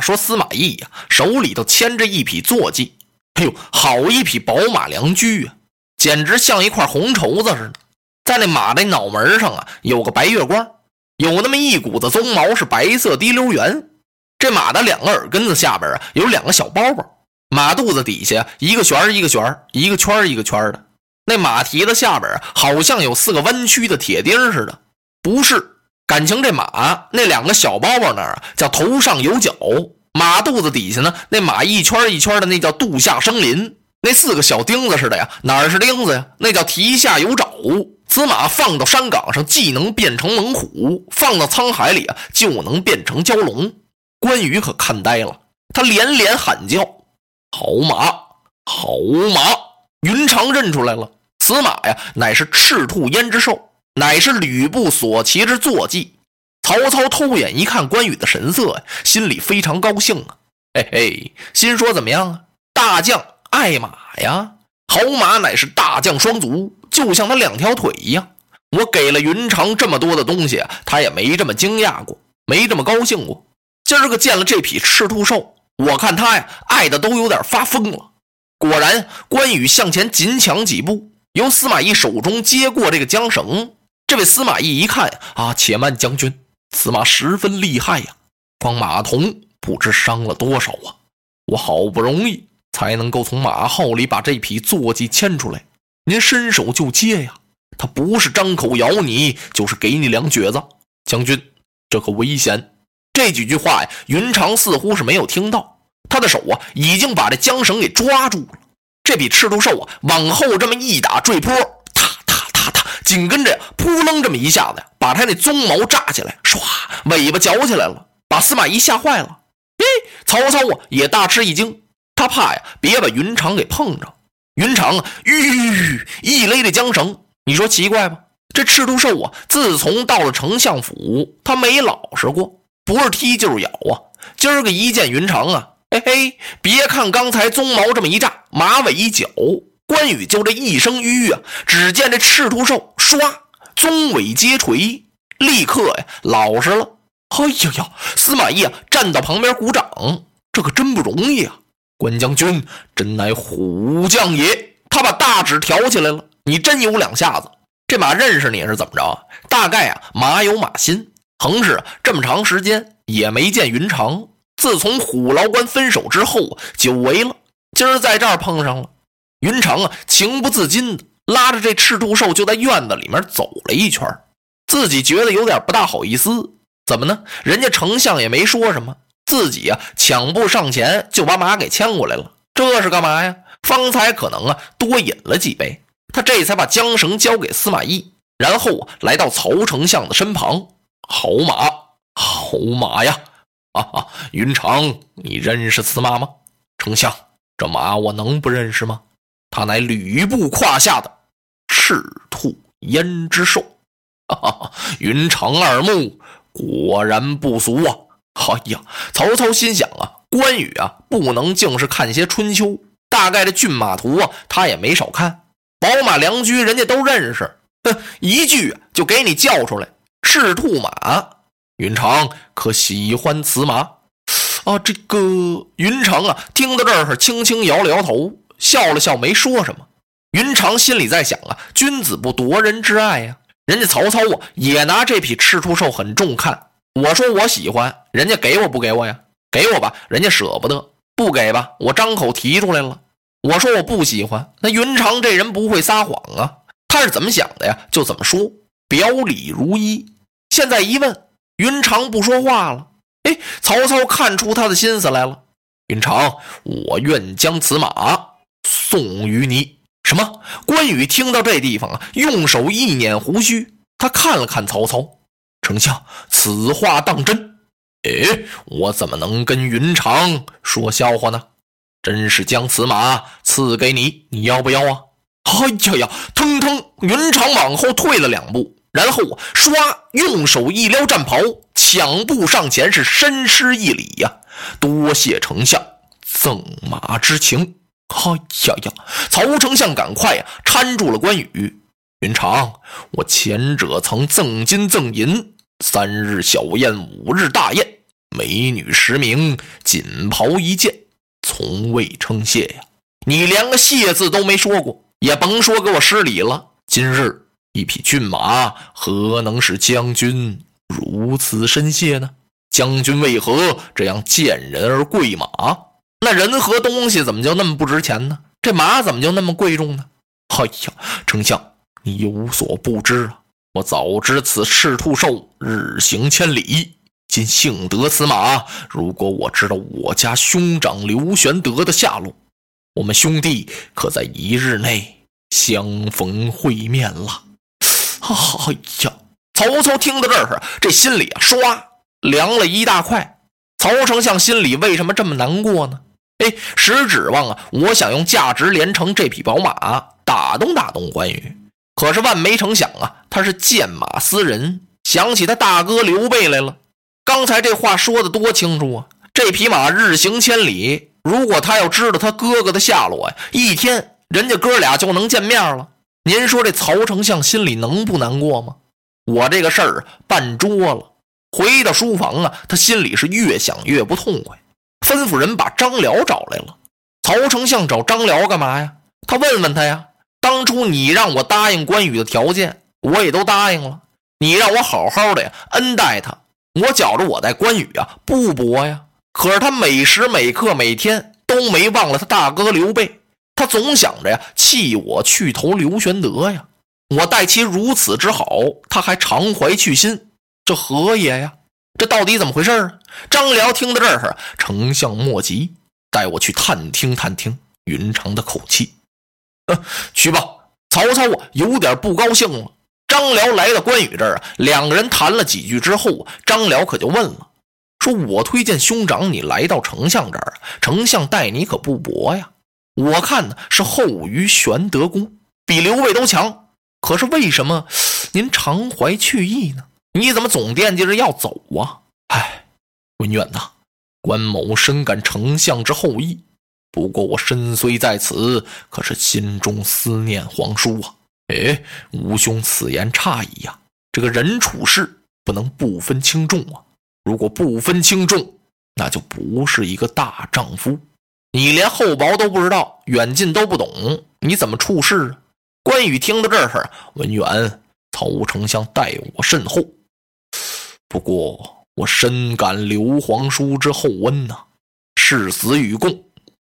说司马懿呀，手里头牵着一匹坐骑，哎呦，好一匹宝马良驹啊，简直像一块红绸子似的。在那马的脑门上啊，有个白月光，有那么一股子鬃毛是白色滴溜圆。这马的两个耳根子下边啊，有两个小包包，马肚子底下一个旋一个旋，一个圈一个圈的。那马蹄子下边啊，好像有四个弯曲的铁钉似的，不是。感情这马那两个小包包那儿啊，叫头上有角；马肚子底下呢，那马一圈一圈的那叫肚下生鳞。那四个小钉子似的呀，哪儿是钉子呀？那叫蹄下有爪。此马放到山岗上，既能变成猛虎；放到沧海里啊，就能变成蛟龙。关羽可看呆了，他连连喊叫：“好马，好马！”云长认出来了，此马呀，乃是赤兔胭脂兽。乃是吕布所骑之坐骑。曹操偷眼一看关羽的神色，心里非常高兴啊！嘿嘿，心说怎么样啊？大将爱马呀，好马乃是大将双足，就像他两条腿一样。我给了云长这么多的东西，他也没这么惊讶过，没这么高兴过。今儿个见了这匹赤兔兽，我看他呀，爱的都有点发疯了。果然，关羽向前紧抢几步，由司马懿手中接过这个缰绳。这位司马懿一看，啊，且慢，将军，此马十分厉害呀，光马童不知伤了多少啊！我好不容易才能够从马号里把这匹坐骑牵出来，您伸手就接呀！他不是张口咬你，就是给你两蹶子。将军，这可危险！这几句话呀，云长似乎是没有听到，他的手啊，已经把这缰绳给抓住了。这匹赤兔兽啊，往后这么一打坠坡。紧跟着，扑棱这么一下子呀，把他那鬃毛炸起来，唰，尾巴绞起来了，把司马懿吓坏了。嘿，曹操啊也大吃一惊，他怕呀，别把云长给碰着。云长啊，吁，一勒这缰绳。你说奇怪吧？这赤兔兽啊，自从到了丞相府，他没老实过，不是踢就是咬啊。今儿个一见云长啊，嘿嘿，别看刚才鬃毛这么一炸，马尾一绞。关羽就这一声吁啊，只见这赤兔兽唰，鬃尾接垂，立刻呀老实了。哎呀呀！司马懿啊站到旁边鼓掌，这可真不容易啊！关将军真乃虎将也。他把大指挑起来了，你真有两下子。这马认识你是怎么着？大概啊马有马心，横是这么长时间也没见云长。自从虎牢关分手之后，久违了，今儿在这儿碰上了。云长啊，情不自禁的拉着这赤兔兽就在院子里面走了一圈，自己觉得有点不大好意思。怎么呢？人家丞相也没说什么，自己啊抢步上前就把马给牵过来了。这是干嘛呀？方才可能啊多饮了几杯，他这才把缰绳交给司马懿，然后来到曹丞相的身旁。好马，好马呀！啊啊，云长，你认识此马吗？丞相，这马我能不认识吗？他乃吕布胯下的赤兔胭脂兽，哈 哈！云长二目果然不俗啊！哎呀，曹操心想啊，关羽啊，不能净是看些春秋，大概这骏马图啊，他也没少看。宝马良驹人家都认识，哼，一句就给你叫出来。赤兔马，云长可喜欢此马？啊，这个云长啊，听到这儿是轻轻摇了摇头。笑了笑，没说什么。云长心里在想啊，君子不夺人之爱呀。人家曹操啊，也拿这匹赤兔兽很重看。我说我喜欢，人家给我不给我呀？给我吧，人家舍不得；不给吧，我张口提出来了。我说我不喜欢，那云长这人不会撒谎啊，他是怎么想的呀？就怎么说，表里如一。现在一问，云长不说话了。哎，曹操看出他的心思来了。云长，我愿将此马。送与你什么？关羽听到这地方啊，用手一捻胡须，他看了看曹操，丞相，此话当真？哎，我怎么能跟云长说笑话呢？真是将此马赐给你，你要不要啊？哎呀呀，腾腾，云长往后退了两步，然后，唰，用手一撩战袍，抢步上前，是深施一礼呀，多谢丞相赠马之情。哎呀呀！曹丞相，赶快呀，搀住了关羽。云长，我前者曾赠金赠银，三日小宴，五日大宴，美女十名，锦袍一件，从未称谢呀！你连个谢字都没说过，也甭说给我施礼了。今日一匹骏马，何能使将军如此深谢呢？将军为何这样见人而贵马？那人和东西怎么就那么不值钱呢？这马怎么就那么贵重呢？哎呀，丞相，你有所不知啊！我早知此赤兔兽日行千里，今幸得此马。如果我知道我家兄长刘玄德的下落，我们兄弟可在一日内相逢会面了。哎呀，曹操听到这儿，这心里啊，唰。凉了一大块，曹丞相心里为什么这么难过呢？哎，实指望啊，我想用价值连城这匹宝马打动打动关羽，可是万没成想啊，他是见马思人，想起他大哥刘备来了。刚才这话说的多清楚啊！这匹马日行千里，如果他要知道他哥哥的下落呀，一天人家哥俩就能见面了。您说这曹丞相心里能不难过吗？我这个事儿办桌了。回到书房啊，他心里是越想越不痛快，吩咐人把张辽找来了。曹丞相找张辽干嘛呀？他问问他呀。当初你让我答应关羽的条件，我也都答应了。你让我好好的呀恩待他，我觉着我待关羽啊不薄呀。可是他每时每刻每天都没忘了他大哥刘备，他总想着呀弃我去投刘玄德呀。我待其如此之好，他还常怀去心。这何也呀？这到底怎么回事啊？张辽听到这儿，丞相莫急，带我去探听探听云长的口气。呃，去吧。曹操啊，有点不高兴了。张辽来到关羽这儿啊，两个人谈了几句之后，张辽可就问了：“说我推荐兄长你来到丞相这儿，丞相待你可不薄呀。我看呢是后于玄德公，比刘备都强。可是为什么您常怀去意呢？”你怎么总惦记着要走啊？哎，文远呐，关某深感丞相之厚意，不过我身虽在此，可是心中思念皇叔啊。哎，吴兄此言差矣呀！这个人处事不能不分轻重啊！如果不分轻重，那就不是一个大丈夫。你连厚薄都不知道，远近都不懂，你怎么处事啊？关羽听到这儿，文远，曹丞相待我甚厚。不过我深感刘皇叔之厚恩呐，誓死与共，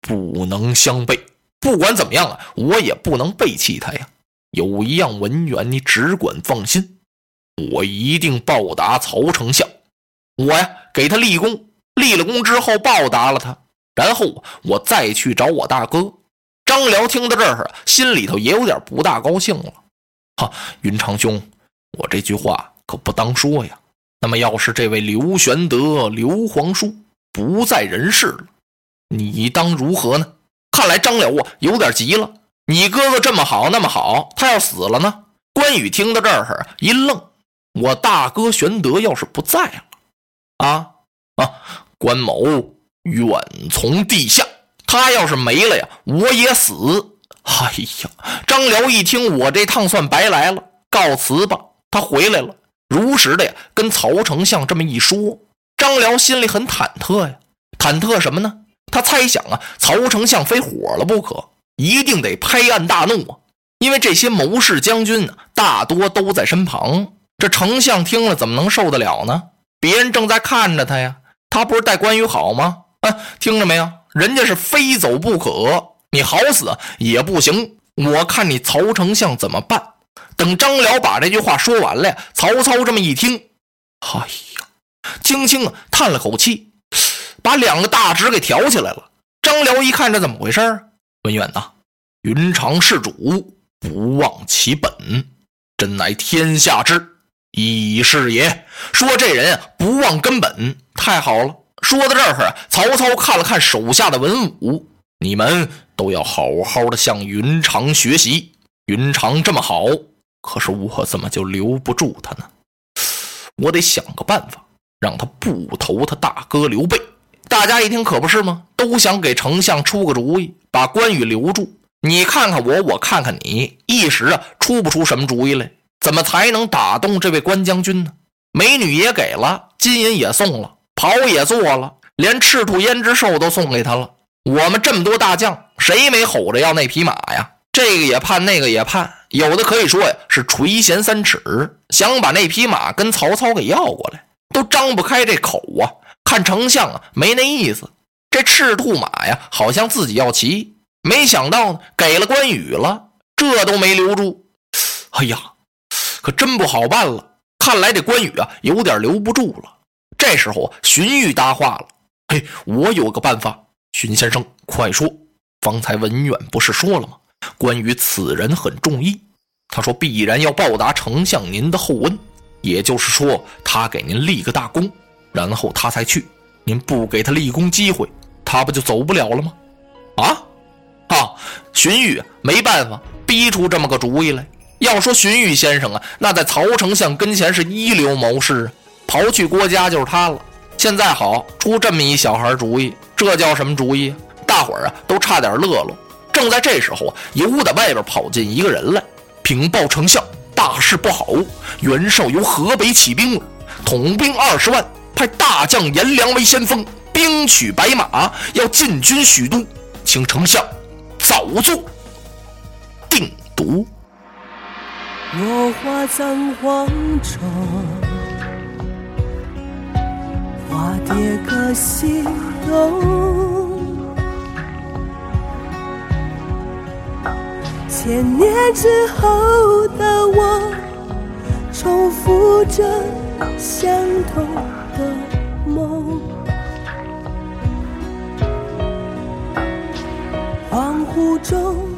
不能相背。不管怎么样啊，我也不能背弃他呀。有一样，文远你只管放心，我一定报答曹丞相。我呀，给他立功，立了功之后报答了他，然后我再去找我大哥张辽。听到这儿，心里头也有点不大高兴了。哈，云长兄，我这句话可不当说呀。那么，要是这位刘玄德、刘皇叔不在人世了，你当如何呢？看来张辽啊有点急了。你哥哥这么好，那么好，他要死了呢？关羽听到这儿一愣：我大哥玄德要是不在了，啊啊！关某远从地下，他要是没了呀，我也死。哎呀！张辽一听，我这趟算白来了，告辞吧。他回来了。如实的呀，跟曹丞相这么一说，张辽心里很忐忑呀。忐忑什么呢？他猜想啊，曹丞相非火了不可，一定得拍案大怒啊。因为这些谋士将军呢，大多都在身旁，这丞相听了怎么能受得了呢？别人正在看着他呀，他不是待关羽好吗？啊，听着没有？人家是非走不可，你好死也不行。我看你曹丞相怎么办？等张辽把这句话说完了，曹操这么一听，哎呀，轻轻叹了口气，把两个大指给挑起来了。张辽一看，这怎么回事文远呐，云长事主不忘其本，真乃天下之义士也。说这人不忘根本，太好了。说到这儿，曹操看了看手下的文武，你们都要好好的向云长学习。云长这么好。可是我怎么就留不住他呢？我得想个办法，让他不投他大哥刘备。大家一听可不是吗？都想给丞相出个主意，把关羽留住。你看看我，我看看你，一时啊出不出什么主意来？怎么才能打动这位关将军呢？美女也给了，金银也送了，袍也做了，连赤兔胭脂兽都送给他了。我们这么多大将，谁没吼着要那匹马呀？这个也盼，那个也盼，有的可以说呀是垂涎三尺，想把那匹马跟曹操给要过来，都张不开这口啊。看丞相啊，没那意思。这赤兔马呀，好像自己要骑，没想到呢，给了关羽了，这都没留住。哎呀，可真不好办了。看来这关羽啊，有点留不住了。这时候啊，荀彧搭话了：“嘿，我有个办法。荀先生，快说。方才文远不是说了吗？关羽此人很重义，他说必然要报答丞相您的厚恩，也就是说，他给您立个大功，然后他才去。您不给他立功机会，他不就走不了了吗？啊，啊！荀彧没办法，逼出这么个主意来。要说荀彧先生啊，那在曹丞相跟前是一流谋士啊，刨去郭嘉就是他了。现在好出这么一小孩主意，这叫什么主意？大伙儿啊都差点乐了。正在这时候啊，由屋的外边跑进一个人来，禀报丞相，大事不好！袁绍由河北起兵了，统兵二十万，派大将颜良为先锋，兵取白马，要进军许都，请丞相早做定夺。落花葬黄冢，花蝶各西东。千年之后的我，重复着相同的梦。恍惚中。